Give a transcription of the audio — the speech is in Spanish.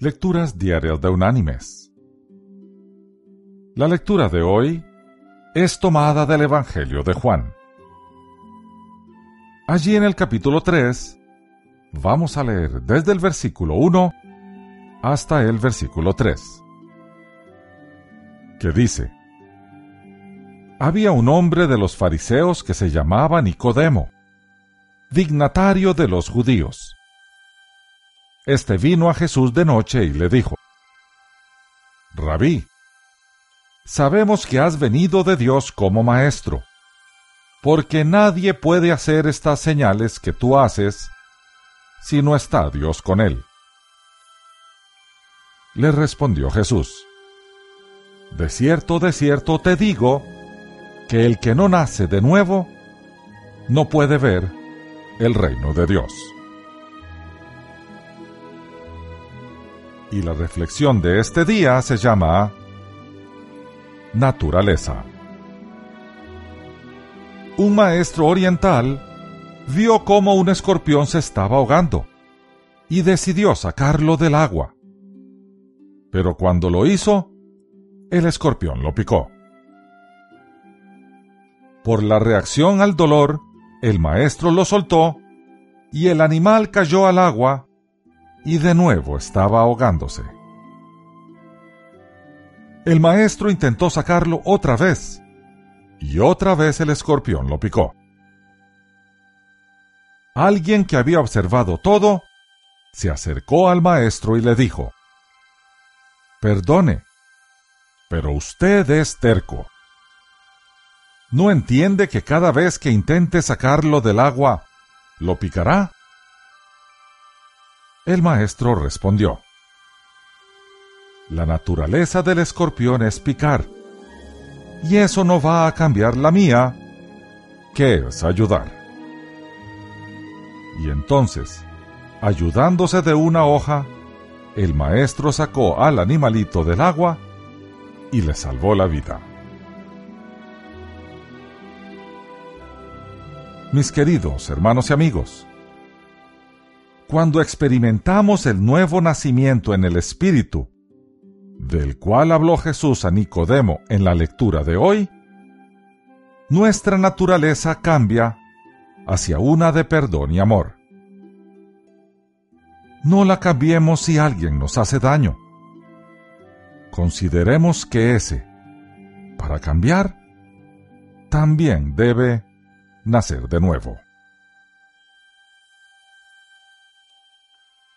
Lecturas Diarias de Unánimes. La lectura de hoy es tomada del Evangelio de Juan. Allí en el capítulo 3 vamos a leer desde el versículo 1 hasta el versículo 3, que dice, Había un hombre de los fariseos que se llamaba Nicodemo, dignatario de los judíos este vino a Jesús de noche y le dijo, Rabí, sabemos que has venido de Dios como maestro, porque nadie puede hacer estas señales que tú haces si no está Dios con él. Le respondió Jesús, De cierto, de cierto te digo, que el que no nace de nuevo, no puede ver el reino de Dios. Y la reflexión de este día se llama Naturaleza. Un maestro oriental vio cómo un escorpión se estaba ahogando y decidió sacarlo del agua. Pero cuando lo hizo, el escorpión lo picó. Por la reacción al dolor, el maestro lo soltó y el animal cayó al agua y de nuevo estaba ahogándose. El maestro intentó sacarlo otra vez, y otra vez el escorpión lo picó. Alguien que había observado todo se acercó al maestro y le dijo, Perdone, pero usted es terco. ¿No entiende que cada vez que intente sacarlo del agua, lo picará? El maestro respondió, La naturaleza del escorpión es picar, y eso no va a cambiar la mía, que es ayudar. Y entonces, ayudándose de una hoja, el maestro sacó al animalito del agua y le salvó la vida. Mis queridos hermanos y amigos, cuando experimentamos el nuevo nacimiento en el Espíritu, del cual habló Jesús a Nicodemo en la lectura de hoy, nuestra naturaleza cambia hacia una de perdón y amor. No la cambiemos si alguien nos hace daño. Consideremos que ese, para cambiar, también debe nacer de nuevo.